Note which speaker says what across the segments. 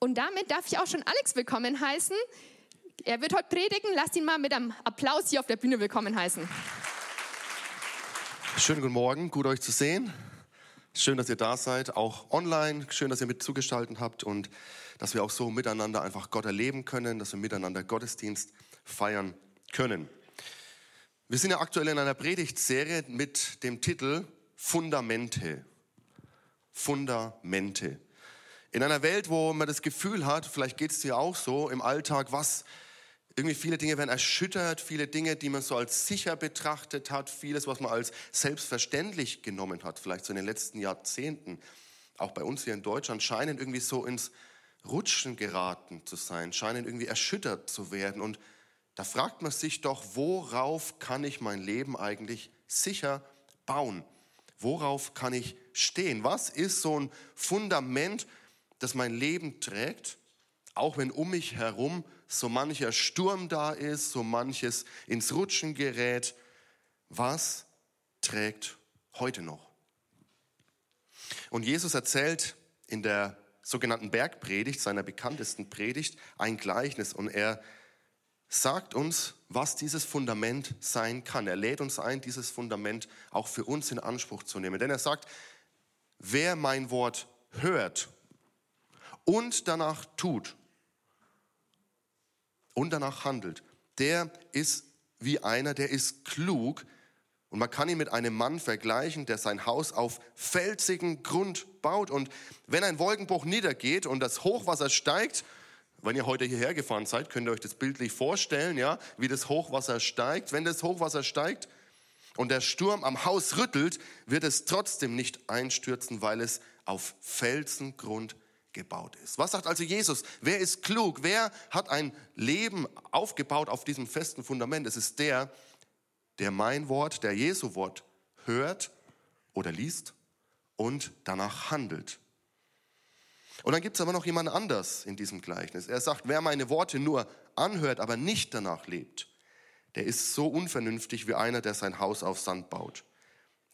Speaker 1: Und damit darf ich auch schon Alex willkommen heißen. Er wird heute predigen. Lasst ihn mal mit einem Applaus hier auf der Bühne willkommen heißen.
Speaker 2: Schönen guten Morgen, gut euch zu sehen. Schön, dass ihr da seid, auch online. Schön, dass ihr mit zugestalten habt und dass wir auch so miteinander einfach Gott erleben können, dass wir miteinander Gottesdienst feiern können. Wir sind ja aktuell in einer Predigtserie mit dem Titel Fundamente. Fundamente. In einer Welt, wo man das Gefühl hat, vielleicht geht es dir auch so im Alltag, was irgendwie viele Dinge werden erschüttert, viele Dinge, die man so als sicher betrachtet hat, vieles, was man als selbstverständlich genommen hat, vielleicht so in den letzten Jahrzehnten, auch bei uns hier in Deutschland, scheinen irgendwie so ins Rutschen geraten zu sein, scheinen irgendwie erschüttert zu werden. Und da fragt man sich doch, worauf kann ich mein Leben eigentlich sicher bauen? Worauf kann ich stehen? Was ist so ein Fundament, das mein Leben trägt, auch wenn um mich herum so mancher Sturm da ist, so manches ins Rutschen gerät. Was trägt heute noch? Und Jesus erzählt in der sogenannten Bergpredigt, seiner bekanntesten Predigt, ein Gleichnis und er sagt uns, was dieses Fundament sein kann. Er lädt uns ein, dieses Fundament auch für uns in Anspruch zu nehmen. Denn er sagt, wer mein Wort hört und danach tut und danach handelt, der ist wie einer, der ist klug. Und man kann ihn mit einem Mann vergleichen, der sein Haus auf felsigen Grund baut. Und wenn ein Wolkenbruch niedergeht und das Hochwasser steigt, wenn ihr heute hierher gefahren seid, könnt ihr euch das bildlich vorstellen, ja, wie das Hochwasser steigt. Wenn das Hochwasser steigt und der Sturm am Haus rüttelt, wird es trotzdem nicht einstürzen, weil es auf Felsengrund gebaut ist. Was sagt also Jesus? Wer ist klug? Wer hat ein Leben aufgebaut auf diesem festen Fundament? Es ist der, der mein Wort, der Jesu Wort hört oder liest und danach handelt. Und dann gibt es aber noch jemand anders in diesem Gleichnis. Er sagt, wer meine Worte nur anhört, aber nicht danach lebt, der ist so unvernünftig wie einer, der sein Haus auf Sand baut.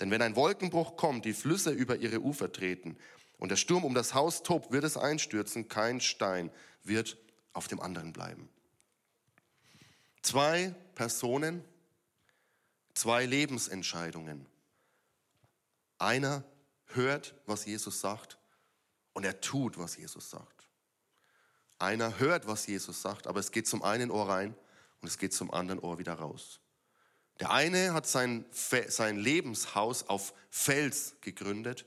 Speaker 2: Denn wenn ein Wolkenbruch kommt, die Flüsse über ihre Ufer treten und der Sturm um das Haus tobt, wird es einstürzen, kein Stein wird auf dem anderen bleiben. Zwei Personen, zwei Lebensentscheidungen. Einer hört, was Jesus sagt und er tut, was Jesus sagt. Einer hört, was Jesus sagt, aber es geht zum einen Ohr rein und es geht zum anderen Ohr wieder raus. Der eine hat sein, sein Lebenshaus auf Fels gegründet,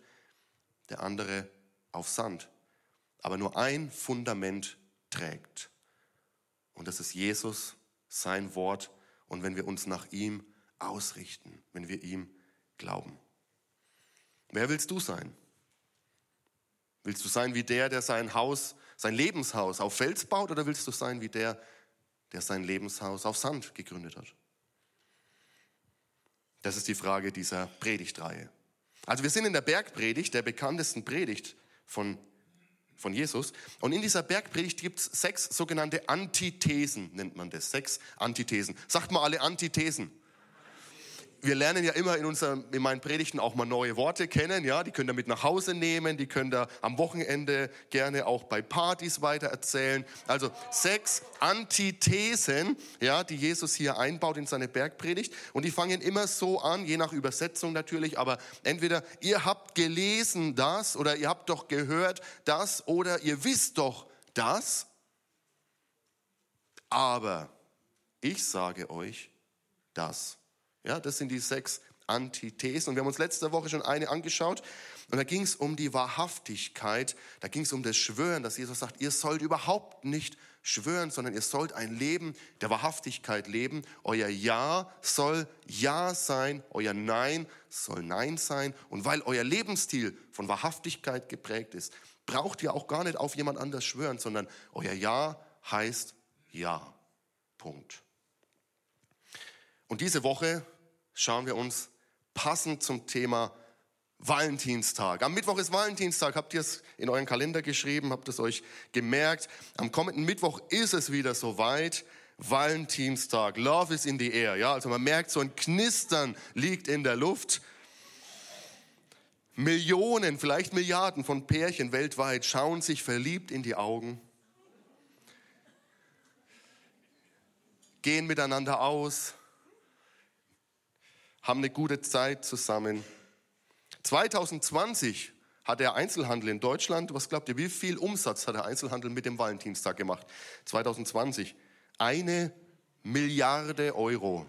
Speaker 2: der andere auf Sand. Aber nur ein Fundament trägt. Und das ist Jesus, sein Wort. Und wenn wir uns nach ihm ausrichten, wenn wir ihm glauben. Wer willst du sein? Willst du sein wie der, der sein Haus, sein Lebenshaus auf Fels baut, oder willst du sein wie der, der sein Lebenshaus auf Sand gegründet hat? Das ist die Frage dieser Predigtreihe. Also wir sind in der Bergpredigt, der bekanntesten Predigt von, von Jesus. Und in dieser Bergpredigt gibt es sechs sogenannte Antithesen, nennt man das. Sechs Antithesen. Sagt mal alle Antithesen wir lernen ja immer in, unserem, in meinen Predigten auch mal neue Worte kennen, ja, die könnt ihr mit nach Hause nehmen, die könnt ihr am Wochenende gerne auch bei Partys weiter erzählen. Also sechs Antithesen, ja, die Jesus hier einbaut in seine Bergpredigt und die fangen immer so an, je nach Übersetzung natürlich, aber entweder ihr habt gelesen das oder ihr habt doch gehört das oder ihr wisst doch das, aber ich sage euch das. Ja, das sind die sechs Antithesen. Und wir haben uns letzte Woche schon eine angeschaut. Und da ging es um die Wahrhaftigkeit. Da ging es um das Schwören, dass Jesus sagt, ihr sollt überhaupt nicht schwören, sondern ihr sollt ein Leben der Wahrhaftigkeit leben. Euer Ja soll Ja sein, euer Nein soll Nein sein. Und weil euer Lebensstil von Wahrhaftigkeit geprägt ist, braucht ihr auch gar nicht auf jemand anders schwören, sondern euer Ja heißt Ja. Punkt. Und diese Woche schauen wir uns passend zum Thema Valentinstag. Am Mittwoch ist Valentinstag. Habt ihr es in euren Kalender geschrieben? Habt es euch gemerkt? Am kommenden Mittwoch ist es wieder soweit. Valentinstag. Love is in the air. Ja, also man merkt, so ein Knistern liegt in der Luft. Millionen, vielleicht Milliarden von Pärchen weltweit schauen sich verliebt in die Augen, gehen miteinander aus, haben eine gute Zeit zusammen. 2020 hat der Einzelhandel in Deutschland, was glaubt ihr, wie viel Umsatz hat der Einzelhandel mit dem Valentinstag gemacht? 2020 eine Milliarde Euro.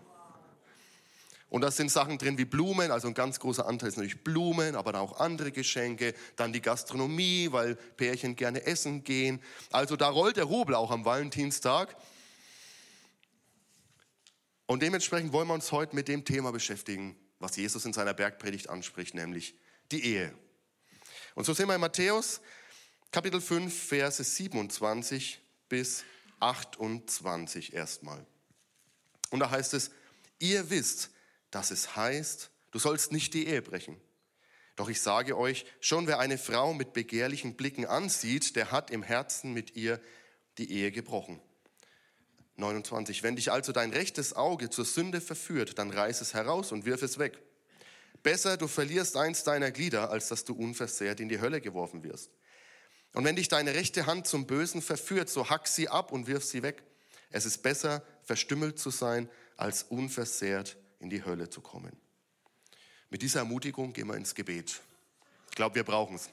Speaker 2: Und da sind Sachen drin wie Blumen, also ein ganz großer Anteil ist natürlich Blumen, aber auch andere Geschenke. Dann die Gastronomie, weil Pärchen gerne essen gehen. Also da rollt der Rubel auch am Valentinstag. Und dementsprechend wollen wir uns heute mit dem Thema beschäftigen, was Jesus in seiner Bergpredigt anspricht, nämlich die Ehe. Und so sehen wir in Matthäus Kapitel 5, Verse 27 bis 28 erstmal. Und da heißt es, ihr wisst, dass es heißt, du sollst nicht die Ehe brechen. Doch ich sage euch, schon wer eine Frau mit begehrlichen Blicken ansieht, der hat im Herzen mit ihr die Ehe gebrochen. 29. Wenn dich also dein rechtes Auge zur Sünde verführt, dann reiß es heraus und wirf es weg. Besser, du verlierst eins deiner Glieder, als dass du unversehrt in die Hölle geworfen wirst. Und wenn dich deine rechte Hand zum Bösen verführt, so hack sie ab und wirf sie weg. Es ist besser, verstümmelt zu sein, als unversehrt in die Hölle zu kommen. Mit dieser Ermutigung gehen wir ins Gebet. Ich glaube, wir brauchen es.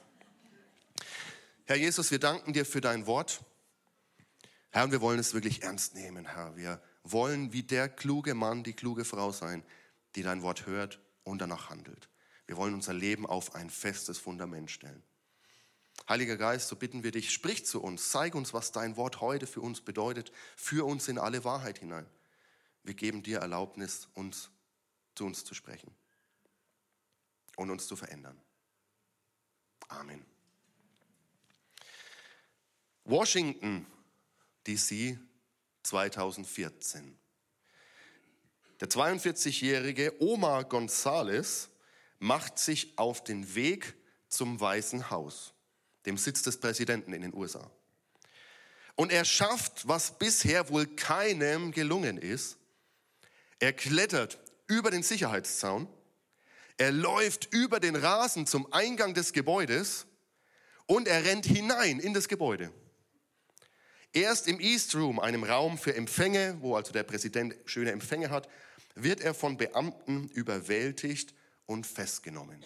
Speaker 2: Herr Jesus, wir danken dir für dein Wort. Herr, wir wollen es wirklich ernst nehmen, Herr. Wir wollen wie der kluge Mann, die kluge Frau sein, die dein Wort hört und danach handelt. Wir wollen unser Leben auf ein festes Fundament stellen. Heiliger Geist, so bitten wir dich, sprich zu uns, zeig uns, was dein Wort heute für uns bedeutet, führ uns in alle Wahrheit hinein. Wir geben dir Erlaubnis, uns zu uns zu sprechen und uns zu verändern. Amen. Washington, DC 2014. Der 42-jährige Omar González macht sich auf den Weg zum Weißen Haus, dem Sitz des Präsidenten in den USA. Und er schafft, was bisher wohl keinem gelungen ist. Er klettert über den Sicherheitszaun. Er läuft über den Rasen zum Eingang des Gebäudes und er rennt hinein in das Gebäude. Erst im East Room, einem Raum für Empfänge, wo also der Präsident schöne Empfänge hat, wird er von Beamten überwältigt und festgenommen.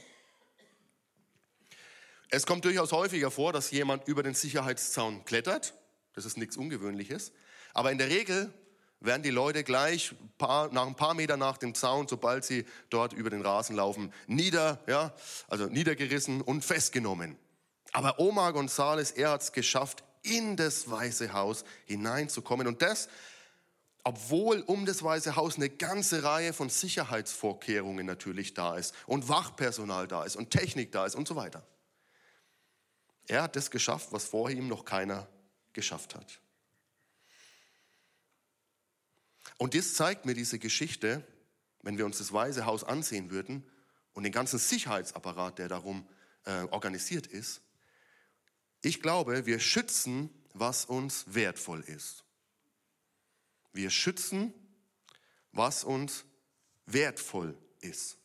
Speaker 2: Es kommt durchaus häufiger vor, dass jemand über den Sicherheitszaun klettert. Das ist nichts Ungewöhnliches. Aber in der Regel werden die Leute gleich paar, nach ein paar Meter nach dem Zaun, sobald sie dort über den Rasen laufen, nieder, ja, also niedergerissen und festgenommen. Aber Omar González, er hat es geschafft, in das Weiße Haus hineinzukommen. Und das, obwohl um das Weiße Haus eine ganze Reihe von Sicherheitsvorkehrungen natürlich da ist und Wachpersonal da ist und Technik da ist und so weiter. Er hat das geschafft, was vor ihm noch keiner geschafft hat. Und das zeigt mir diese Geschichte, wenn wir uns das Weiße Haus ansehen würden und den ganzen Sicherheitsapparat, der darum äh, organisiert ist. Ich glaube, wir schützen, was uns wertvoll ist. Wir schützen, was uns wertvoll ist.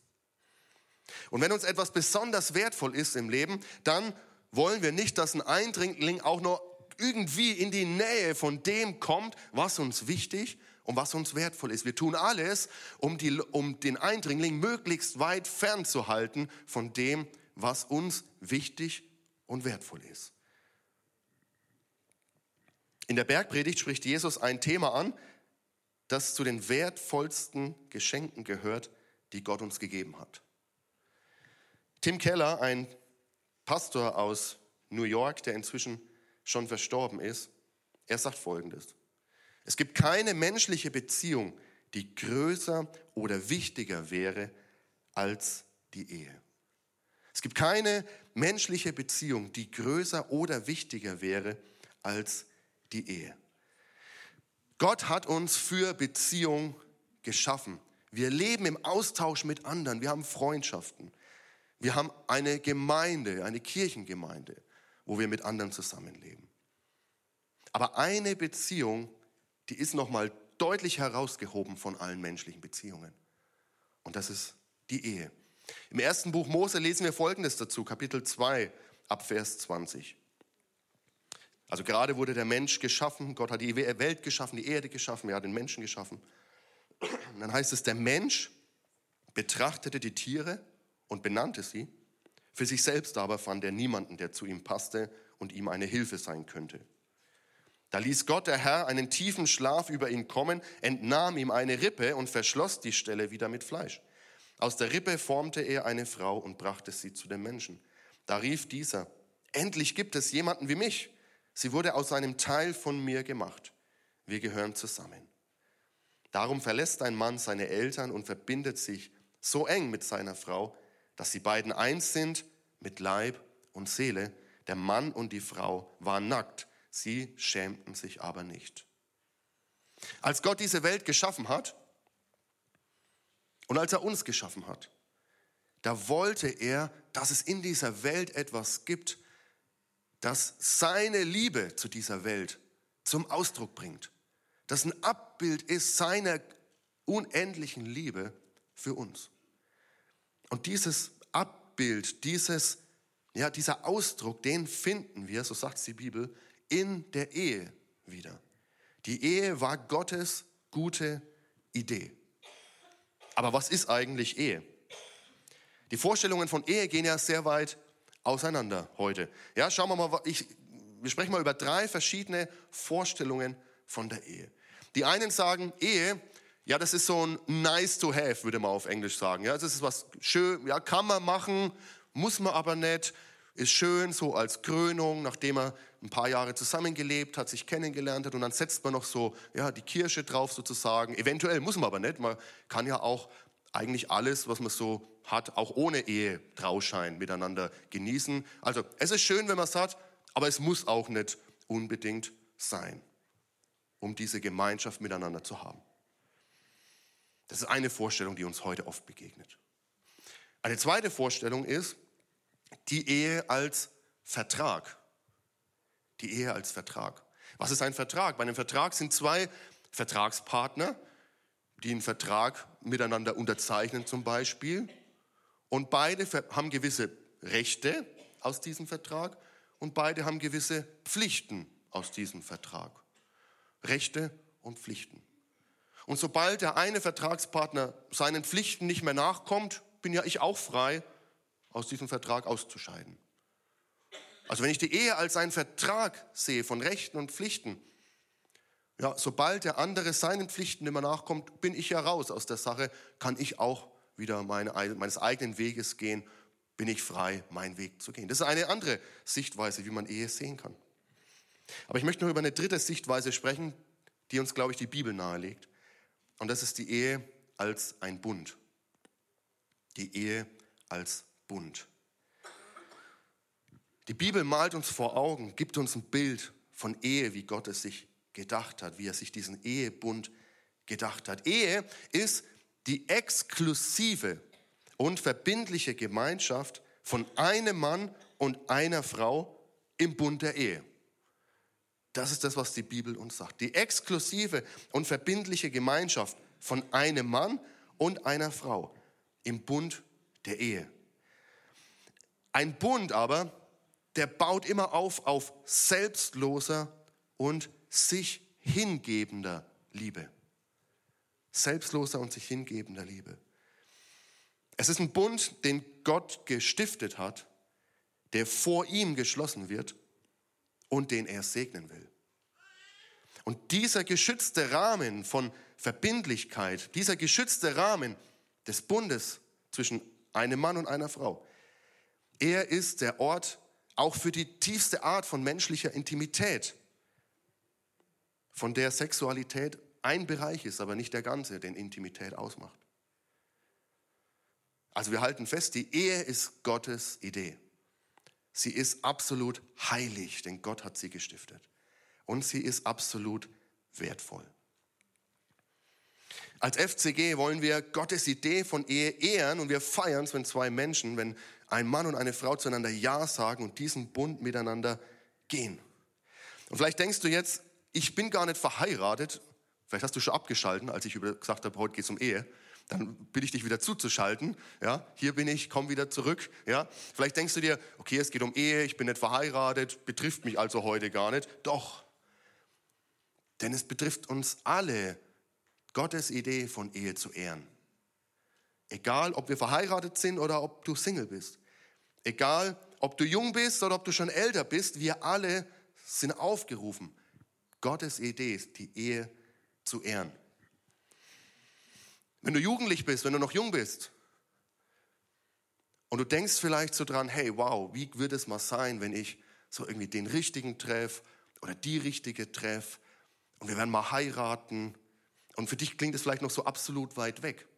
Speaker 2: Und wenn uns etwas besonders wertvoll ist im Leben, dann wollen wir nicht, dass ein Eindringling auch nur irgendwie in die Nähe von dem kommt, was uns wichtig und was uns wertvoll ist. Wir tun alles, um, die, um den Eindringling möglichst weit fernzuhalten von dem, was uns wichtig und wertvoll ist. In der Bergpredigt spricht Jesus ein Thema an, das zu den wertvollsten Geschenken gehört, die Gott uns gegeben hat. Tim Keller, ein Pastor aus New York, der inzwischen schon verstorben ist, er sagt Folgendes. Es gibt keine menschliche Beziehung, die größer oder wichtiger wäre als die Ehe. Es gibt keine menschliche Beziehung, die größer oder wichtiger wäre als die Ehe. Gott hat uns für Beziehung geschaffen. Wir leben im Austausch mit anderen. Wir haben Freundschaften. Wir haben eine Gemeinde, eine Kirchengemeinde, wo wir mit anderen zusammenleben. Aber eine Beziehung die ist nochmal deutlich herausgehoben von allen menschlichen Beziehungen. Und das ist die Ehe. Im ersten Buch Mose lesen wir Folgendes dazu, Kapitel 2, ab Vers 20. Also gerade wurde der Mensch geschaffen, Gott hat die Welt geschaffen, die Erde geschaffen, er hat den Menschen geschaffen. Und dann heißt es, der Mensch betrachtete die Tiere und benannte sie. Für sich selbst aber fand er niemanden, der zu ihm passte und ihm eine Hilfe sein könnte. Da ließ Gott der Herr einen tiefen Schlaf über ihn kommen, entnahm ihm eine Rippe und verschloss die Stelle wieder mit Fleisch. Aus der Rippe formte er eine Frau und brachte sie zu dem Menschen. Da rief dieser, endlich gibt es jemanden wie mich. Sie wurde aus einem Teil von mir gemacht. Wir gehören zusammen. Darum verlässt ein Mann seine Eltern und verbindet sich so eng mit seiner Frau, dass sie beiden eins sind mit Leib und Seele. Der Mann und die Frau waren nackt, sie schämten sich aber nicht. Als Gott diese Welt geschaffen hat und als er uns geschaffen hat, da wollte er, dass es in dieser Welt etwas gibt, das seine Liebe zu dieser Welt zum Ausdruck bringt. Das ein Abbild ist seiner unendlichen Liebe für uns. Und dieses Abbild, dieses, ja, dieser Ausdruck, den finden wir, so sagt die Bibel, in der Ehe wieder. Die Ehe war Gottes gute Idee. Aber was ist eigentlich Ehe? Die Vorstellungen von Ehe gehen ja sehr weit auseinander heute. Ja, schauen wir mal, ich, wir sprechen mal über drei verschiedene Vorstellungen von der Ehe. Die einen sagen, Ehe ja, das ist so ein nice to have, würde man auf Englisch sagen. Ja, das ist was schön, ja, kann man machen, muss man aber nicht. Ist schön, so als Krönung, nachdem man ein paar Jahre zusammengelebt hat, sich kennengelernt hat und dann setzt man noch so, ja, die Kirsche drauf sozusagen. Eventuell muss man aber nicht. Man kann ja auch eigentlich alles, was man so hat, auch ohne Ehe Trauschein miteinander genießen. Also, es ist schön, wenn man es hat, aber es muss auch nicht unbedingt sein, um diese Gemeinschaft miteinander zu haben. Das ist eine Vorstellung, die uns heute oft begegnet. Eine zweite Vorstellung ist die Ehe als Vertrag. Die Ehe als Vertrag. Was ist ein Vertrag? Bei einem Vertrag sind zwei Vertragspartner, die einen Vertrag miteinander unterzeichnen zum Beispiel. Und beide haben gewisse Rechte aus diesem Vertrag und beide haben gewisse Pflichten aus diesem Vertrag. Rechte und Pflichten. Und sobald der eine Vertragspartner seinen Pflichten nicht mehr nachkommt, bin ja ich auch frei, aus diesem Vertrag auszuscheiden. Also wenn ich die Ehe als einen Vertrag sehe von Rechten und Pflichten, ja, sobald der andere seinen Pflichten mehr nachkommt, bin ich ja raus aus der Sache, kann ich auch wieder meine, meines eigenen Weges gehen, bin ich frei, meinen Weg zu gehen. Das ist eine andere Sichtweise, wie man Ehe sehen kann. Aber ich möchte noch über eine dritte Sichtweise sprechen, die uns, glaube ich, die Bibel nahelegt. Und das ist die Ehe als ein Bund. Die Ehe als Bund. Die Bibel malt uns vor Augen, gibt uns ein Bild von Ehe, wie Gott es sich gedacht hat, wie er sich diesen Ehebund gedacht hat. Ehe ist die exklusive und verbindliche Gemeinschaft von einem Mann und einer Frau im Bund der Ehe. Das ist das, was die Bibel uns sagt. Die exklusive und verbindliche Gemeinschaft von einem Mann und einer Frau im Bund der Ehe. Ein Bund aber, der baut immer auf auf selbstloser und sich hingebender Liebe. Selbstloser und sich hingebender Liebe. Es ist ein Bund, den Gott gestiftet hat, der vor ihm geschlossen wird und den er segnen will. Und dieser geschützte Rahmen von Verbindlichkeit, dieser geschützte Rahmen des Bundes zwischen einem Mann und einer Frau, er ist der Ort auch für die tiefste Art von menschlicher Intimität, von der Sexualität ein Bereich ist, aber nicht der ganze, den Intimität ausmacht. Also wir halten fest, die Ehe ist Gottes Idee. Sie ist absolut heilig, denn Gott hat sie gestiftet. Und sie ist absolut wertvoll. Als FCG wollen wir Gottes Idee von Ehe ehren und wir feiern es, wenn zwei Menschen, wenn ein Mann und eine Frau zueinander Ja sagen und diesen Bund miteinander gehen. Und vielleicht denkst du jetzt, ich bin gar nicht verheiratet. Vielleicht hast du schon abgeschalten, als ich gesagt habe, heute geht es um Ehe. dann bitte ich dich wieder zuzuschalten. Ja, hier bin ich, komm wieder zurück. Ja, vielleicht denkst du dir, okay, es geht um Ehe, ich bin nicht verheiratet, betrifft mich also heute gar nicht. Doch, denn es betrifft uns alle, Gottes Idee von Ehe zu ehren. Egal, ob wir verheiratet sind oder ob du Single bist. Egal, ob du jung bist oder ob du schon älter bist, wir alle sind aufgerufen, Gottes Idee ist, die Ehe zu ehren. Wenn du jugendlich bist, wenn du noch jung bist und du denkst vielleicht so dran, hey, wow, wie würde es mal sein, wenn ich so irgendwie den richtigen treff oder die richtige treff und wir werden mal heiraten und für dich klingt es vielleicht noch so absolut weit weg.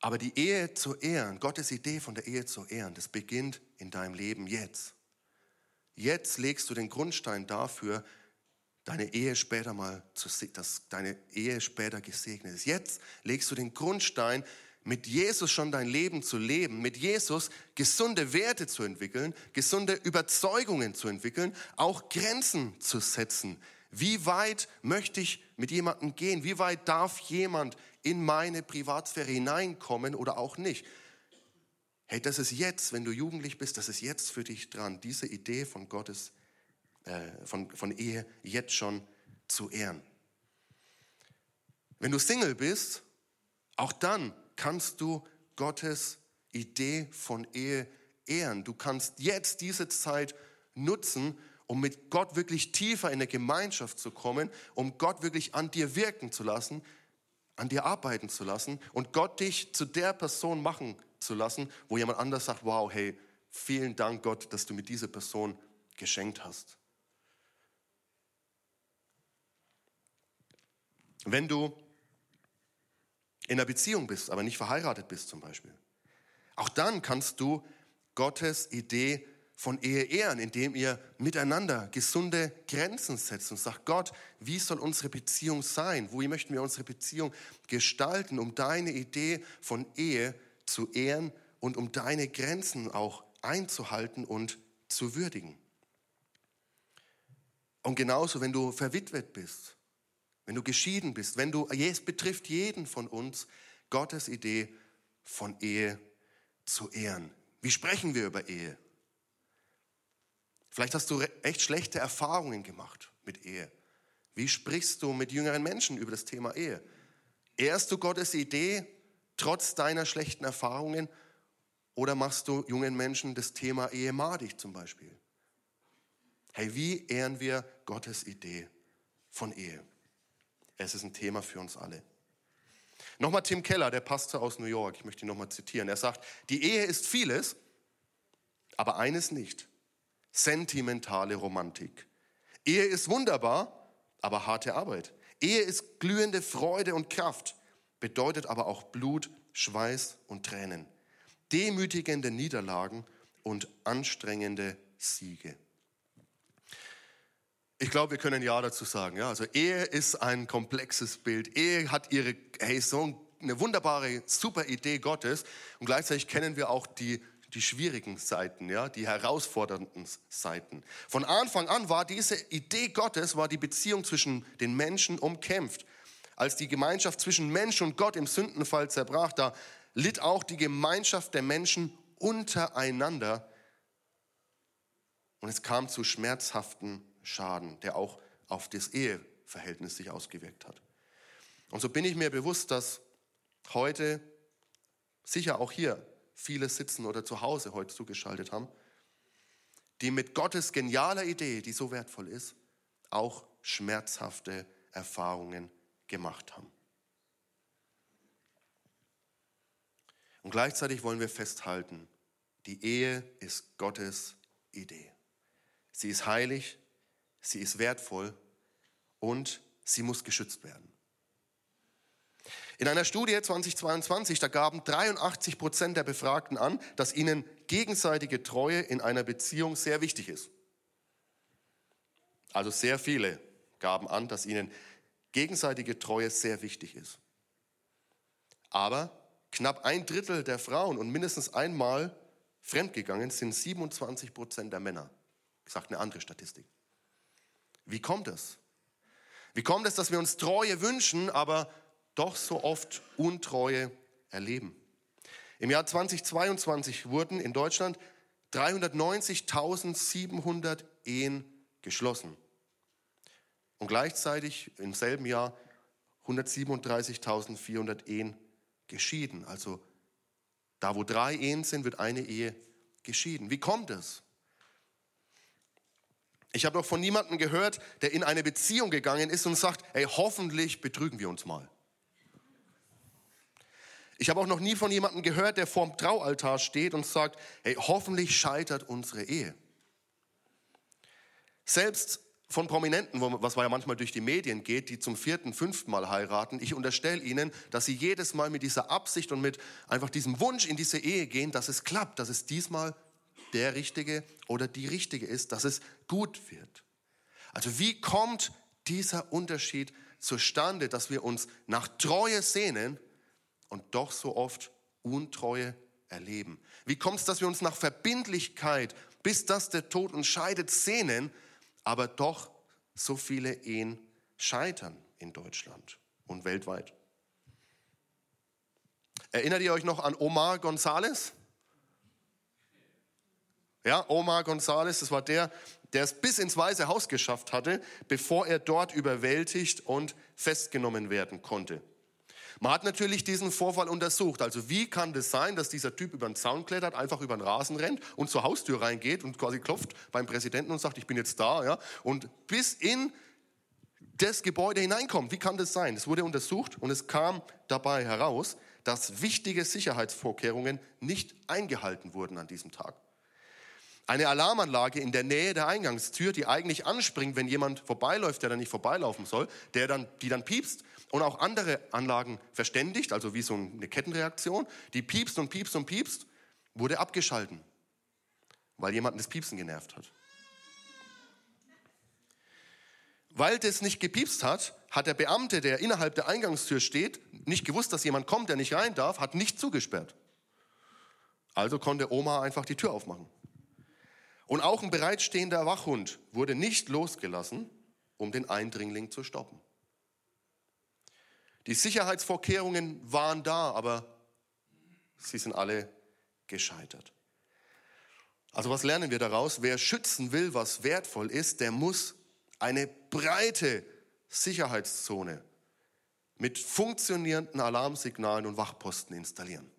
Speaker 2: Aber die Ehe zu ehren, Gottes Idee von der Ehe zu ehren, das beginnt in deinem Leben jetzt. Jetzt legst du den Grundstein dafür, deine Ehe später mal zu, dass deine Ehe später gesegnet ist. Jetzt legst du den Grundstein, mit Jesus schon dein Leben zu leben, mit Jesus gesunde Werte zu entwickeln, gesunde Überzeugungen zu entwickeln, auch Grenzen zu setzen. Wie weit möchte ich mit jemandem gehen? Wie weit darf jemand in meine Privatsphäre hineinkommen oder auch nicht? Hey, das ist jetzt, wenn du jugendlich bist, das ist jetzt für dich dran, diese Idee von Gottes äh, von, von Ehe jetzt schon zu ehren. Wenn du Single bist, auch dann kannst du Gottes Idee von Ehe ehren. Du kannst jetzt diese Zeit nutzen, um mit Gott wirklich tiefer in der Gemeinschaft zu kommen, um Gott wirklich an dir wirken zu lassen, an dir arbeiten zu lassen und Gott dich zu der Person machen zu lassen, wo jemand anders sagt, wow, hey, vielen Dank Gott, dass du mit dieser Person geschenkt hast. Wenn du in einer Beziehung bist, aber nicht verheiratet bist zum Beispiel, auch dann kannst du Gottes Idee von Ehe ehren, indem ihr miteinander gesunde Grenzen setzt und sagt, Gott, wie soll unsere Beziehung sein? Wo möchten wir unsere Beziehung gestalten, um deine Idee von Ehe zu ehren und um deine Grenzen auch einzuhalten und zu würdigen? Und genauso, wenn du verwitwet bist, wenn du geschieden bist, wenn du, es betrifft jeden von uns, Gottes Idee von Ehe zu ehren. Wie sprechen wir über Ehe? Vielleicht hast du echt schlechte Erfahrungen gemacht mit Ehe. Wie sprichst du mit jüngeren Menschen über das Thema Ehe? Ehrst du Gottes Idee trotz deiner schlechten Erfahrungen oder machst du jungen Menschen das Thema Ehe madig zum Beispiel? Hey, wie ehren wir Gottes Idee von Ehe? Es ist ein Thema für uns alle. Nochmal Tim Keller, der Pastor aus New York, ich möchte ihn nochmal zitieren. Er sagt, die Ehe ist vieles, aber eines nicht. Sentimentale Romantik. Ehe ist wunderbar, aber harte Arbeit. Ehe ist glühende Freude und Kraft, bedeutet aber auch Blut, Schweiß und Tränen. Demütigende Niederlagen und anstrengende Siege. Ich glaube, wir können Ja dazu sagen. Ja? Also Ehe ist ein komplexes Bild. Ehe hat ihre, hey, so eine wunderbare, super Idee Gottes. Und gleichzeitig kennen wir auch die, die schwierigen Seiten, ja? die herausfordernden Seiten. Von Anfang an war diese Idee Gottes, war die Beziehung zwischen den Menschen umkämpft. Als die Gemeinschaft zwischen Mensch und Gott im Sündenfall zerbrach, da litt auch die Gemeinschaft der Menschen untereinander. Und es kam zu schmerzhaften Schaden, der auch auf das Eheverhältnis sich ausgewirkt hat. Und so bin ich mir bewusst, dass heute, sicher auch hier, viele sitzen oder zu Hause heute zugeschaltet haben, die mit Gottes genialer Idee, die so wertvoll ist, auch schmerzhafte Erfahrungen gemacht haben. Und gleichzeitig wollen wir festhalten, die Ehe ist Gottes Idee. Sie ist heilig, sie ist wertvoll und sie muss geschützt werden. In einer Studie 2022, da gaben 83 Prozent der Befragten an, dass ihnen gegenseitige Treue in einer Beziehung sehr wichtig ist. Also sehr viele gaben an, dass ihnen gegenseitige Treue sehr wichtig ist. Aber knapp ein Drittel der Frauen und mindestens einmal fremdgegangen sind 27 Prozent der Männer. Ich sage eine andere Statistik. Wie kommt es? Wie kommt es, dass wir uns Treue wünschen, aber doch so oft Untreue erleben. Im Jahr 2022 wurden in Deutschland 390.700 Ehen geschlossen. Und gleichzeitig im selben Jahr 137.400 Ehen geschieden. Also da, wo drei Ehen sind, wird eine Ehe geschieden. Wie kommt es? Ich habe noch von niemandem gehört, der in eine Beziehung gegangen ist und sagt, hey, hoffentlich betrügen wir uns mal. Ich habe auch noch nie von jemandem gehört, der vorm Traualtar steht und sagt, hey, hoffentlich scheitert unsere Ehe. Selbst von Prominenten, was ja manchmal durch die Medien geht, die zum vierten, fünften Mal heiraten, ich unterstelle ihnen, dass sie jedes Mal mit dieser Absicht und mit einfach diesem Wunsch in diese Ehe gehen, dass es klappt, dass es diesmal der Richtige oder die Richtige ist, dass es gut wird. Also wie kommt dieser Unterschied zustande, dass wir uns nach Treue sehnen und doch so oft Untreue erleben? Wie kommt es, dass wir uns nach Verbindlichkeit, bis dass der Tod uns scheidet, sehnen, aber doch so viele Ehen scheitern in Deutschland und weltweit? Erinnert ihr euch noch an Omar González? Ja, Omar González, das war der, der es bis ins Weiße Haus geschafft hatte, bevor er dort überwältigt und festgenommen werden konnte. Man hat natürlich diesen Vorfall untersucht. Also wie kann das sein, dass dieser Typ über den Zaun klettert, einfach über den Rasen rennt und zur Haustür reingeht und quasi klopft beim Präsidenten und sagt, ich bin jetzt da, ja, und bis in das Gebäude hineinkommt. Wie kann das sein? Es wurde untersucht und es kam dabei heraus, dass wichtige Sicherheitsvorkehrungen nicht eingehalten wurden an diesem Tag. Eine Alarmanlage in der Nähe der Eingangstür, die eigentlich anspringt, wenn jemand vorbeiläuft, der dann nicht vorbeilaufen soll, der dann, die dann piepst und auch andere Anlagen verständigt, also wie so eine Kettenreaktion, die piepst und piepst und piepst, wurde abgeschalten, weil jemanden das Piepsen genervt hat. Weil das nicht gepiepst hat, hat der Beamte, der innerhalb der Eingangstür steht, nicht gewusst, dass jemand kommt, der nicht rein darf, hat nicht zugesperrt. Also konnte Oma einfach die Tür aufmachen. Und auch ein bereitstehender Wachhund wurde nicht losgelassen, um den Eindringling zu stoppen. Die Sicherheitsvorkehrungen waren da, aber sie sind alle gescheitert. Also was lernen wir daraus? Wer schützen will, was wertvoll ist, der muss eine breite Sicherheitszone mit funktionierenden Alarmsignalen und Wachposten installieren.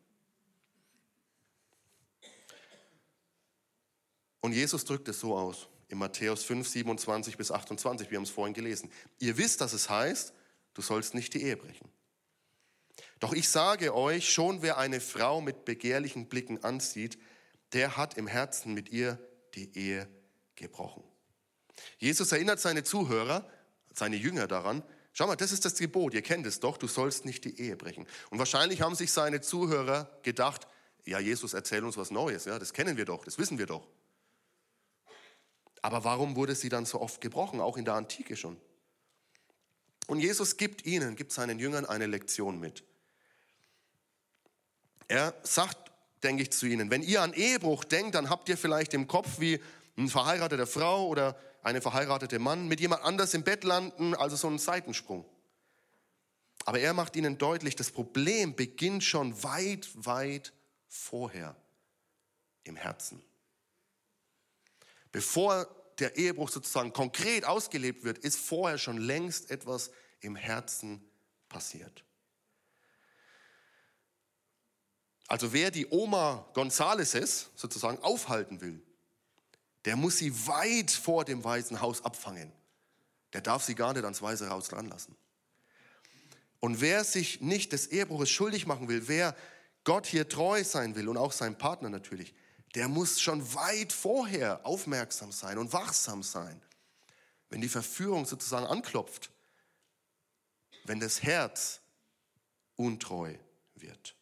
Speaker 2: Und Jesus drückt es so aus, in Matthäus 5, 27 bis 28, wir haben es vorhin gelesen. Ihr wisst, dass es heißt, du sollst nicht die Ehe brechen. Doch ich sage euch, schon wer eine Frau mit begehrlichen Blicken ansieht, der hat im Herzen mit ihr die Ehe gebrochen. Jesus erinnert seine Zuhörer, seine Jünger daran, schau mal, das ist das Gebot, ihr kennt es doch, du sollst nicht die Ehe brechen. Und wahrscheinlich haben sich seine Zuhörer gedacht, ja, Jesus, erzähl uns was Neues, ja, das kennen wir doch, das wissen wir doch. Aber warum wurde sie dann so oft gebrochen, auch in der Antike schon? Und Jesus gibt ihnen, gibt seinen Jüngern eine Lektion mit. Er sagt, denke ich zu ihnen, wenn ihr an Ehebruch denkt, dann habt ihr vielleicht im Kopf wie eine verheiratete Frau oder eine verheiratete Mann mit jemand anders im Bett landen, also so einen Seitensprung. Aber er macht ihnen deutlich, das Problem beginnt schon weit, weit vorher im Herzen. Bevor der Ehebruch sozusagen konkret ausgelebt wird, ist vorher schon längst etwas im Herzen passiert. Also wer die Oma Gonzálezes sozusagen aufhalten will, der muss sie weit vor dem Weißen Haus abfangen. Der darf sie gar nicht ans Weiße Haus ranlassen. Und wer sich nicht des Ehebruches schuldig machen will, wer Gott hier treu sein will und auch seinem Partner natürlich, der muss schon weit vorher aufmerksam sein und wachsam sein, wenn die Verführung sozusagen anklopft, wenn das Herz untreu wird.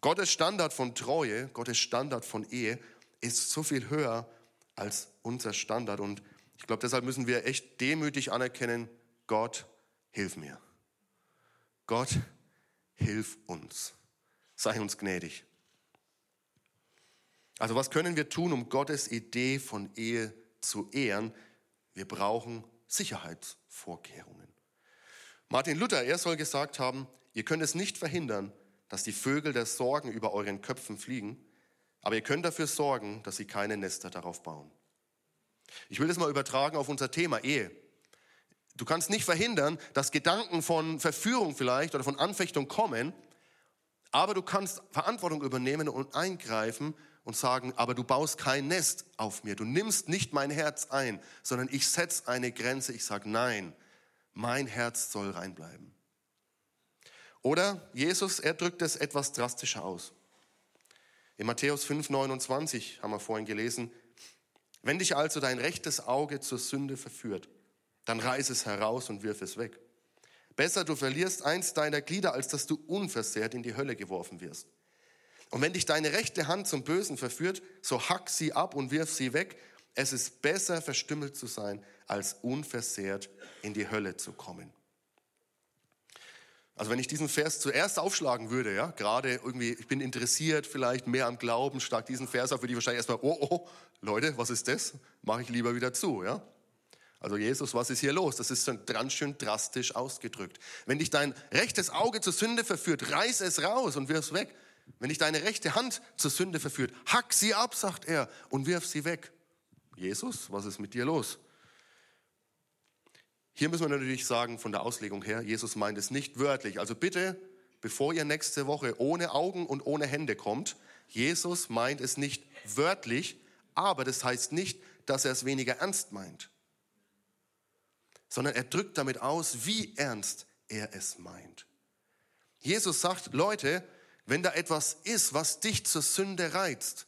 Speaker 2: Gottes Standard von Treue, Gottes Standard von Ehe ist so viel höher als unser Standard. Und ich glaube, deshalb müssen wir echt demütig anerkennen, Gott, hilf mir. Gott, hilf uns. Sei uns gnädig. Also was können wir tun, um Gottes Idee von Ehe zu ehren? Wir brauchen Sicherheitsvorkehrungen. Martin Luther, er soll gesagt haben, ihr könnt es nicht verhindern, dass die Vögel der Sorgen über euren Köpfen fliegen, aber ihr könnt dafür sorgen, dass sie keine Nester darauf bauen. Ich will das mal übertragen auf unser Thema Ehe. Du kannst nicht verhindern, dass Gedanken von Verführung vielleicht oder von Anfechtung kommen, aber du kannst Verantwortung übernehmen und eingreifen und sagen, aber du baust kein Nest auf mir, du nimmst nicht mein Herz ein, sondern ich setze eine Grenze, ich sage nein, mein Herz soll reinbleiben. Oder Jesus, er drückt es etwas drastischer aus. In Matthäus 5, 29 haben wir vorhin gelesen, wenn dich also dein rechtes Auge zur Sünde verführt, dann reiß es heraus und wirf es weg. Besser, du verlierst eins deiner Glieder, als dass du unversehrt in die Hölle geworfen wirst. Und wenn dich deine rechte Hand zum Bösen verführt, so hack sie ab und wirf sie weg. Es ist besser, verstümmelt zu sein, als unversehrt in die Hölle zu kommen. Also wenn ich diesen Vers zuerst aufschlagen würde, ja, gerade irgendwie, ich bin interessiert, vielleicht mehr am Glauben, schlag diesen Vers auf, würde ich wahrscheinlich erstmal, oh, oh, Leute, was ist das? Mache ich lieber wieder zu, ja. Also Jesus, was ist hier los? Das ist ganz schön drastisch ausgedrückt. Wenn dich dein rechtes Auge zur Sünde verführt, reiß es raus und wirf es weg. Wenn dich deine rechte Hand zur Sünde verführt, hack sie ab, sagt er, und wirf sie weg. Jesus, was ist mit dir los? Hier müssen wir natürlich sagen, von der Auslegung her, Jesus meint es nicht wörtlich. Also bitte, bevor ihr nächste Woche ohne Augen und ohne Hände kommt, Jesus meint es nicht wörtlich, aber das heißt nicht, dass er es weniger ernst meint, sondern er drückt damit aus, wie ernst er es meint. Jesus sagt, Leute, wenn da etwas ist, was dich zur Sünde reizt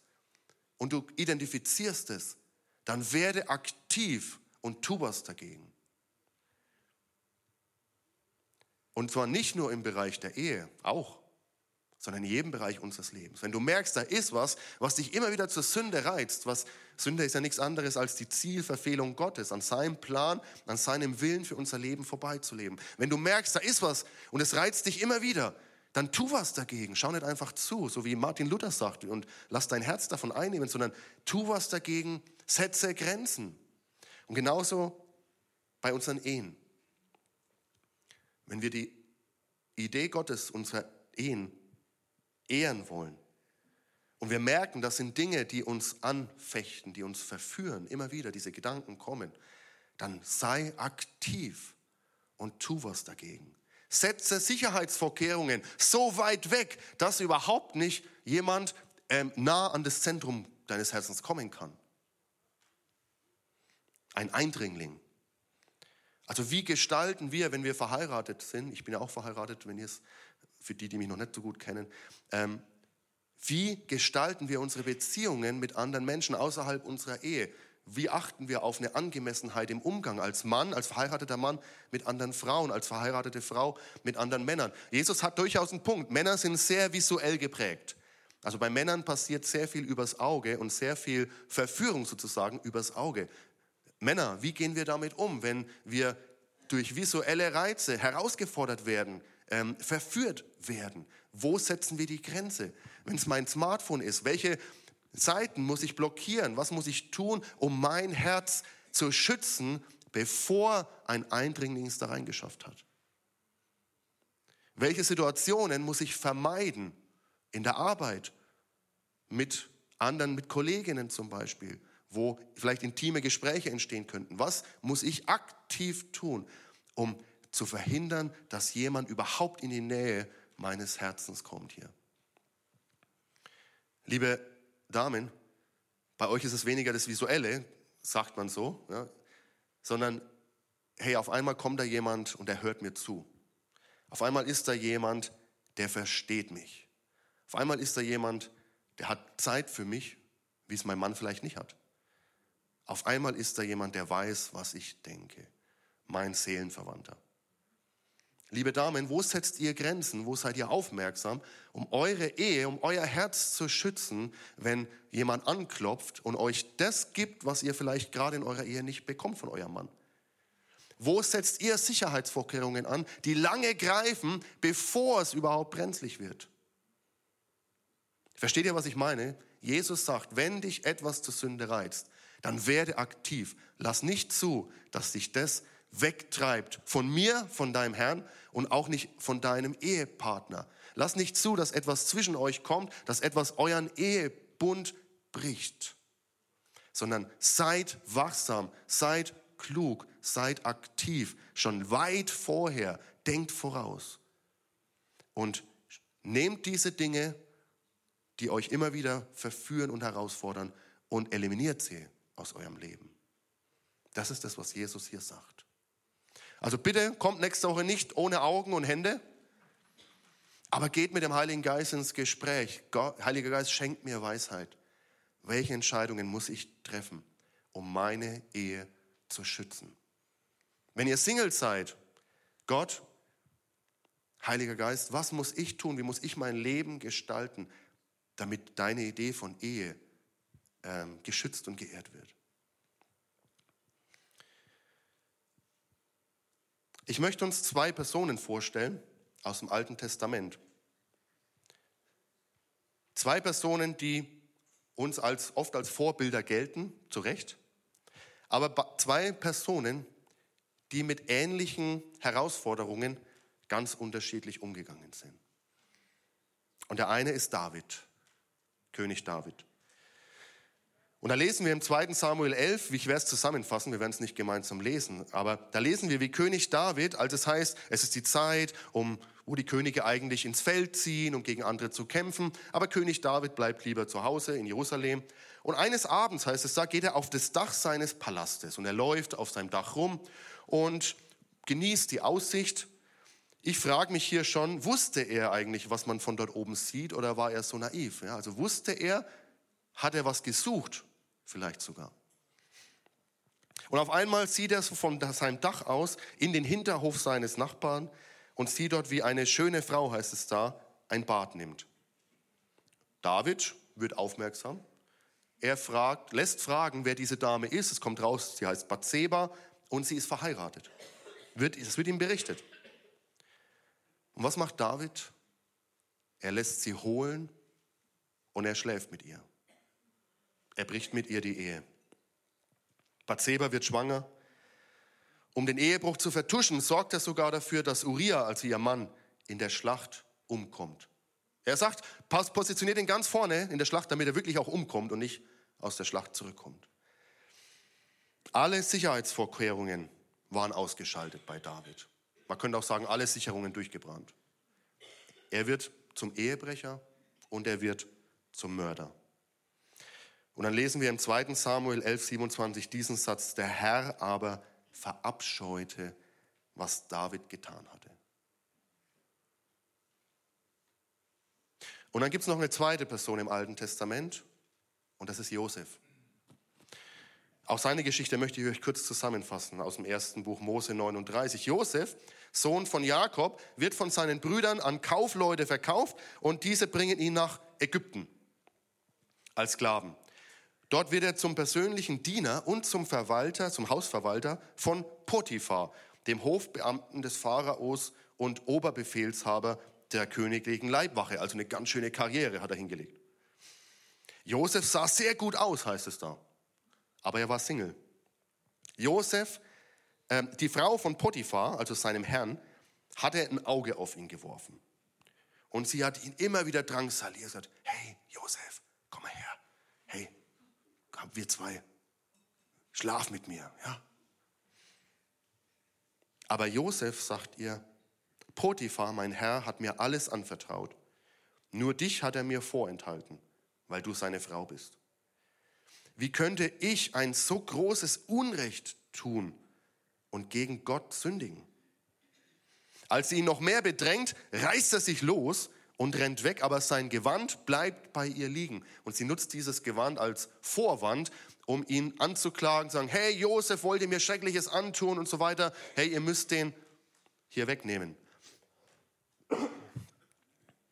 Speaker 2: und du identifizierst es, dann werde aktiv und tu was dagegen. Und zwar nicht nur im Bereich der Ehe, auch, sondern in jedem Bereich unseres Lebens. Wenn du merkst, da ist was, was dich immer wieder zur Sünde reizt, was Sünde ist ja nichts anderes als die Zielverfehlung Gottes, an seinem Plan, an seinem Willen für unser Leben vorbeizuleben. Wenn du merkst, da ist was und es reizt dich immer wieder, dann tu was dagegen. Schau nicht einfach zu, so wie Martin Luther sagt, und lass dein Herz davon einnehmen, sondern tu was dagegen, setze Grenzen. Und genauso bei unseren Ehen. Wenn wir die Idee Gottes unserer Ehen ehren wollen und wir merken, das sind Dinge, die uns anfechten, die uns verführen, immer wieder diese Gedanken kommen, dann sei aktiv und tu was dagegen. Setze Sicherheitsvorkehrungen so weit weg, dass überhaupt nicht jemand ähm, nah an das Zentrum deines Herzens kommen kann. Ein Eindringling also wie gestalten wir, wenn wir verheiratet sind, ich bin ja auch verheiratet, wenn ihr es, für die, die mich noch nicht so gut kennen, ähm, wie gestalten wir unsere Beziehungen mit anderen Menschen außerhalb unserer Ehe? Wie achten wir auf eine Angemessenheit im Umgang als Mann, als verheirateter Mann mit anderen Frauen, als verheiratete Frau mit anderen Männern? Jesus hat durchaus einen Punkt. Männer sind sehr visuell geprägt. Also bei Männern passiert sehr viel übers Auge und sehr viel Verführung sozusagen übers Auge. Männer, wie gehen wir damit um, wenn wir durch visuelle Reize herausgefordert werden, ähm, verführt werden? Wo setzen wir die Grenze? Wenn es mein Smartphone ist, welche Seiten muss ich blockieren? Was muss ich tun, um mein Herz zu schützen, bevor ein Eindringling es da reingeschafft hat? Welche Situationen muss ich vermeiden in der Arbeit, mit anderen, mit Kolleginnen zum Beispiel? wo vielleicht intime Gespräche entstehen könnten. Was muss ich aktiv tun, um zu verhindern, dass jemand überhaupt in die Nähe meines Herzens kommt hier? Liebe Damen, bei euch ist es weniger das Visuelle, sagt man so, ja, sondern hey, auf einmal kommt da jemand und der hört mir zu. Auf einmal ist da jemand, der versteht mich. Auf einmal ist da jemand, der hat Zeit für mich, wie es mein Mann vielleicht nicht hat. Auf einmal ist da jemand, der weiß, was ich denke. Mein Seelenverwandter. Liebe Damen, wo setzt ihr Grenzen? Wo seid ihr aufmerksam, um eure Ehe, um euer Herz zu schützen, wenn jemand anklopft und euch das gibt, was ihr vielleicht gerade in eurer Ehe nicht bekommt von eurem Mann? Wo setzt ihr Sicherheitsvorkehrungen an, die lange greifen, bevor es überhaupt brenzlig wird? Versteht ihr, was ich meine? Jesus sagt, wenn dich etwas zur Sünde reizt, dann werde aktiv. Lass nicht zu, dass dich das wegtreibt. Von mir, von deinem Herrn und auch nicht von deinem Ehepartner. Lass nicht zu, dass etwas zwischen euch kommt, dass etwas euren Ehebund bricht, sondern seid wachsam, seid klug, seid aktiv, schon weit vorher, denkt voraus und nehmt diese Dinge, die euch immer wieder verführen und herausfordern und eliminiert sie aus eurem Leben. Das ist das, was Jesus hier sagt. Also bitte kommt nächste Woche nicht ohne Augen und Hände, aber geht mit dem Heiligen Geist ins Gespräch. Gott, Heiliger Geist schenkt mir Weisheit. Welche Entscheidungen muss ich treffen, um meine Ehe zu schützen? Wenn ihr Single seid, Gott, Heiliger Geist, was muss ich tun? Wie muss ich mein Leben gestalten, damit deine Idee von Ehe ähm, geschützt und geehrt wird? Ich möchte uns zwei Personen vorstellen aus dem Alten Testament. Zwei Personen, die uns als, oft als Vorbilder gelten, zu Recht, aber zwei Personen, die mit ähnlichen Herausforderungen ganz unterschiedlich umgegangen sind. Und der eine ist David, König David. Und da lesen wir im 2. Samuel 11, ich werde es zusammenfassen, wir werden es nicht gemeinsam lesen, aber da lesen wir, wie König David, als es heißt, es ist die Zeit, um, wo die Könige eigentlich ins Feld ziehen, um gegen andere zu kämpfen, aber König David bleibt lieber zu Hause in Jerusalem. Und eines Abends, heißt es da, geht er auf das Dach seines Palastes und er läuft auf seinem Dach rum und genießt die Aussicht. Ich frage mich hier schon, wusste er eigentlich, was man von dort oben sieht oder war er so naiv? Ja, also wusste er, hat er was gesucht? Vielleicht sogar. Und auf einmal sieht er von seinem Dach aus in den Hinterhof seines Nachbarn und sieht dort, wie eine schöne Frau, heißt es da, ein Bad nimmt. David wird aufmerksam. Er fragt, lässt fragen, wer diese Dame ist. Es kommt raus, sie heißt Bathseba und sie ist verheiratet. Wird, das wird ihm berichtet. Und was macht David? Er lässt sie holen und er schläft mit ihr. Er bricht mit ihr die Ehe. Bathseba wird schwanger. Um den Ehebruch zu vertuschen, sorgt er sogar dafür, dass Uriah, also ihr Mann, in der Schlacht umkommt. Er sagt, positioniert ihn ganz vorne in der Schlacht, damit er wirklich auch umkommt und nicht aus der Schlacht zurückkommt. Alle Sicherheitsvorkehrungen waren ausgeschaltet bei David. Man könnte auch sagen, alle Sicherungen durchgebrannt. Er wird zum Ehebrecher und er wird zum Mörder. Und dann lesen wir im 2. Samuel 11, 27 diesen Satz, der Herr aber verabscheute, was David getan hatte. Und dann gibt es noch eine zweite Person im Alten Testament und das ist Josef. Auch seine Geschichte möchte ich euch kurz zusammenfassen aus dem ersten Buch Mose 39. Josef, Sohn von Jakob, wird von seinen Brüdern an Kaufleute verkauft und diese bringen ihn nach Ägypten als Sklaven. Dort wird er zum persönlichen Diener und zum Verwalter, zum Hausverwalter von Potiphar, dem Hofbeamten des Pharaos und Oberbefehlshaber der königlichen Leibwache. Also eine ganz schöne Karriere hat er hingelegt. Josef sah sehr gut aus, heißt es da. Aber er war Single. Josef, äh, die Frau von Potiphar, also seinem Herrn, hatte ein Auge auf ihn geworfen. Und sie hat ihn immer wieder drangsaliert. Gesagt, hey, Josef, komm mal her. Hey, wir zwei, schlaf mit mir, ja. Aber Josef sagt ihr, Potiphar, mein Herr, hat mir alles anvertraut. Nur dich hat er mir vorenthalten, weil du seine Frau bist. Wie könnte ich ein so großes Unrecht tun und gegen Gott sündigen? Als sie ihn noch mehr bedrängt, reißt er sich los und rennt weg, aber sein Gewand bleibt bei ihr liegen. Und sie nutzt dieses Gewand als Vorwand, um ihn anzuklagen, sagen, hey, Josef wollte mir Schreckliches antun und so weiter. Hey, ihr müsst den hier wegnehmen.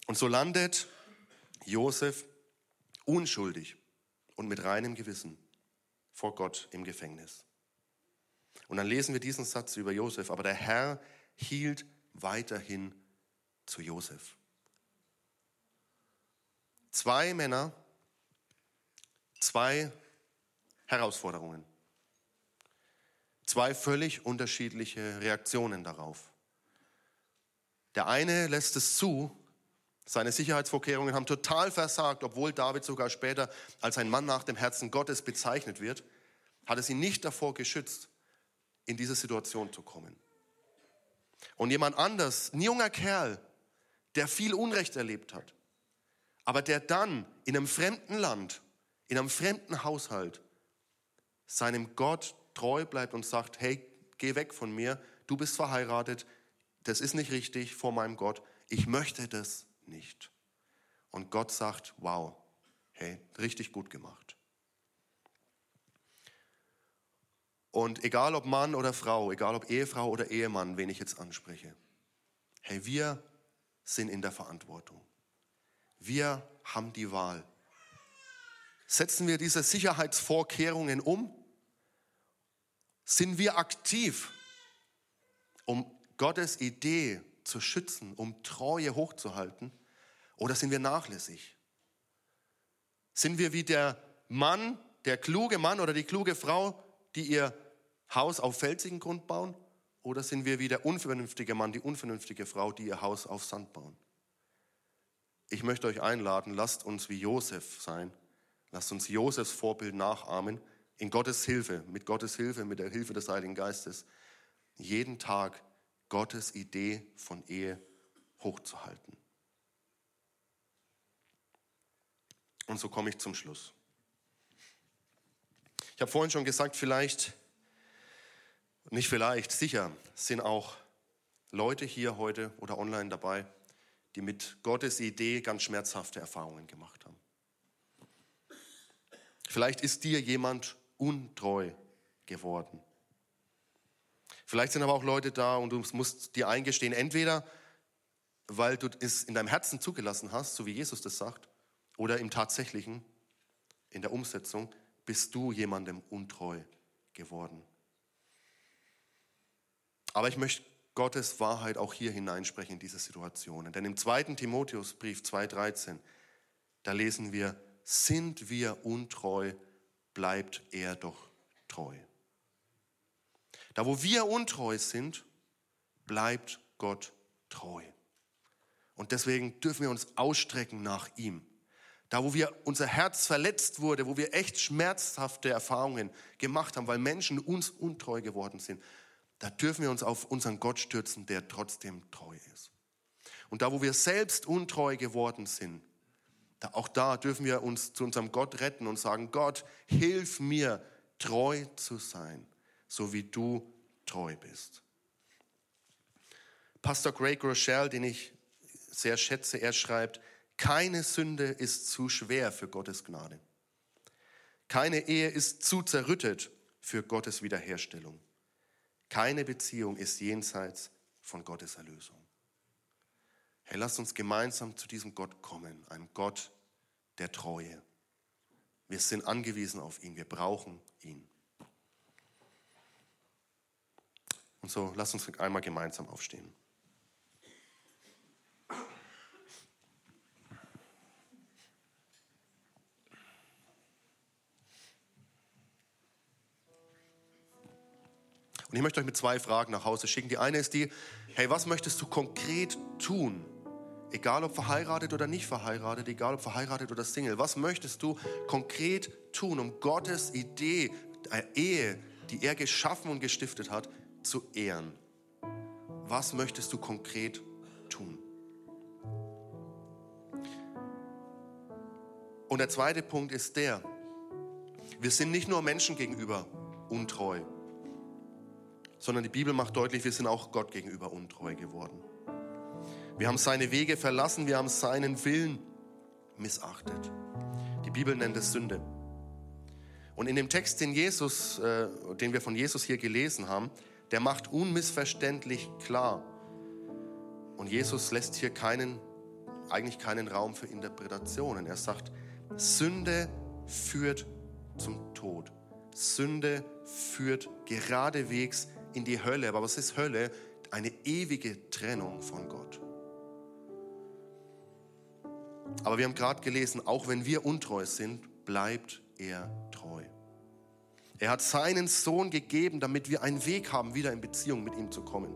Speaker 2: Und so landet Josef unschuldig und mit reinem Gewissen vor Gott im Gefängnis. Und dann lesen wir diesen Satz über Josef, aber der Herr hielt weiterhin zu Josef. Zwei Männer, zwei Herausforderungen. zwei völlig unterschiedliche Reaktionen darauf. Der eine lässt es zu, seine Sicherheitsvorkehrungen haben total versagt, obwohl David sogar später als ein Mann nach dem Herzen Gottes bezeichnet wird, hat es ihn nicht davor geschützt, in diese Situation zu kommen. Und jemand anders, ein junger Kerl, der viel Unrecht erlebt hat, aber der dann in einem fremden Land, in einem fremden Haushalt seinem Gott treu bleibt und sagt, hey, geh weg von mir, du bist verheiratet, das ist nicht richtig vor meinem Gott, ich möchte das nicht. Und Gott sagt, wow, hey, richtig gut gemacht. Und egal ob Mann oder Frau, egal ob Ehefrau oder Ehemann, wen ich jetzt anspreche, hey, wir sind in der Verantwortung. Wir haben die Wahl. Setzen wir diese Sicherheitsvorkehrungen um? Sind wir aktiv, um Gottes Idee zu schützen, um Treue hochzuhalten? Oder sind wir nachlässig? Sind wir wie der Mann, der kluge Mann oder die kluge Frau, die ihr Haus auf felsigen Grund bauen? Oder sind wir wie der unvernünftige Mann, die unvernünftige Frau, die ihr Haus auf Sand bauen? Ich möchte euch einladen, lasst uns wie Josef sein. Lasst uns Josefs Vorbild nachahmen, in Gottes Hilfe, mit Gottes Hilfe, mit der Hilfe des Heiligen Geistes, jeden Tag Gottes Idee von Ehe hochzuhalten. Und so komme ich zum Schluss. Ich habe vorhin schon gesagt, vielleicht, nicht vielleicht, sicher sind auch Leute hier heute oder online dabei, die mit Gottes Idee ganz schmerzhafte Erfahrungen gemacht haben. Vielleicht ist dir jemand untreu geworden. Vielleicht sind aber auch Leute da und du musst dir eingestehen, entweder weil du es in deinem Herzen zugelassen hast, so wie Jesus das sagt, oder im tatsächlichen, in der Umsetzung, bist du jemandem untreu geworden. Aber ich möchte Gottes Wahrheit auch hier hineinsprechen in diese Situationen. Denn im zweiten Timotheusbrief 2,13, da lesen wir, sind wir untreu, bleibt er doch treu. Da wo wir untreu sind, bleibt Gott treu. Und deswegen dürfen wir uns ausstrecken nach ihm. Da wo wir unser Herz verletzt wurde, wo wir echt schmerzhafte Erfahrungen gemacht haben, weil Menschen uns untreu geworden sind, da dürfen wir uns auf unseren Gott stürzen, der trotzdem treu ist. Und da, wo wir selbst untreu geworden sind, da, auch da dürfen wir uns zu unserem Gott retten und sagen, Gott, hilf mir, treu zu sein, so wie du treu bist. Pastor Greg Rochelle, den ich sehr schätze, er schreibt, keine Sünde ist zu schwer für Gottes Gnade. Keine Ehe ist zu zerrüttet für Gottes Wiederherstellung. Keine Beziehung ist jenseits von Gottes Erlösung. Hey, lasst uns gemeinsam zu diesem Gott kommen, einem Gott der Treue. Wir sind angewiesen auf ihn, wir brauchen ihn. Und so lasst uns einmal gemeinsam aufstehen. Und ich möchte euch mit zwei Fragen nach Hause schicken. Die eine ist die, hey, was möchtest du konkret tun? Egal ob verheiratet oder nicht verheiratet, egal ob verheiratet oder Single, was möchtest du konkret tun, um Gottes Idee, der Ehe, die er geschaffen und gestiftet hat, zu ehren? Was möchtest du konkret tun? Und der zweite Punkt ist der, wir sind nicht nur Menschen gegenüber untreu, sondern die Bibel macht deutlich, wir sind auch Gott gegenüber untreu geworden. Wir haben seine Wege verlassen, wir haben seinen Willen missachtet. Die Bibel nennt es Sünde. Und in dem Text, den, Jesus, äh, den wir von Jesus hier gelesen haben, der macht unmissverständlich klar. Und Jesus lässt hier keinen, eigentlich keinen Raum für Interpretationen. Er sagt, Sünde führt zum Tod. Sünde führt geradewegs in die Hölle. Aber was ist Hölle? Eine ewige Trennung von Gott. Aber wir haben gerade gelesen, auch wenn wir untreu sind, bleibt er treu. Er hat seinen Sohn gegeben, damit wir einen Weg haben, wieder in Beziehung mit ihm zu kommen.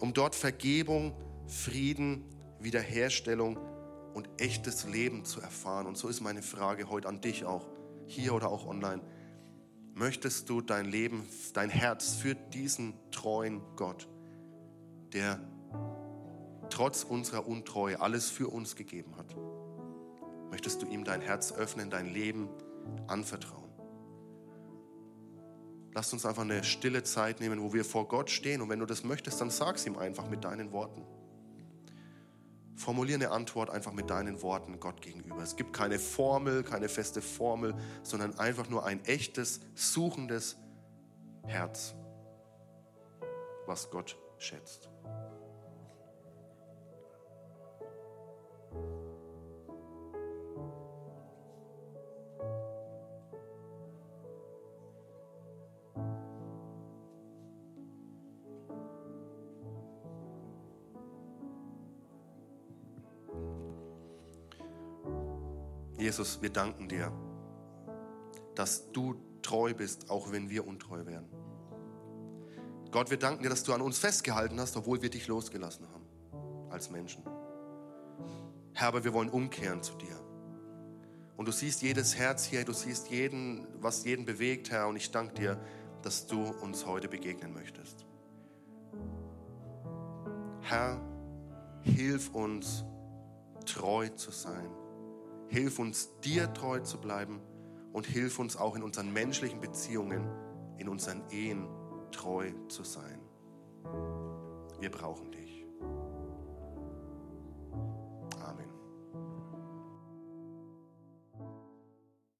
Speaker 2: Um dort Vergebung, Frieden, Wiederherstellung und echtes Leben zu erfahren. Und so ist meine Frage heute an dich auch, hier oder auch online. Möchtest du dein Leben, dein Herz für diesen treuen Gott, der trotz unserer Untreue alles für uns gegeben hat, möchtest du ihm dein Herz öffnen, dein Leben anvertrauen? Lass uns einfach eine stille Zeit nehmen, wo wir vor Gott stehen. Und wenn du das möchtest, dann sag es ihm einfach mit deinen Worten. Formuliere eine Antwort einfach mit deinen Worten Gott gegenüber. Es gibt keine Formel, keine feste Formel, sondern einfach nur ein echtes, suchendes Herz, was Gott schätzt. Jesus, wir danken dir, dass du treu bist, auch wenn wir untreu wären. Gott, wir danken dir, dass du an uns festgehalten hast, obwohl wir dich losgelassen haben als Menschen. Herr, aber wir wollen umkehren zu dir. Und du siehst jedes Herz hier, du siehst jeden, was jeden bewegt, Herr. Und ich danke dir, dass du uns heute begegnen möchtest. Herr, hilf uns, treu zu sein Hilf uns, dir treu zu bleiben und hilf uns auch in unseren menschlichen Beziehungen, in unseren Ehen treu zu sein. Wir brauchen dich.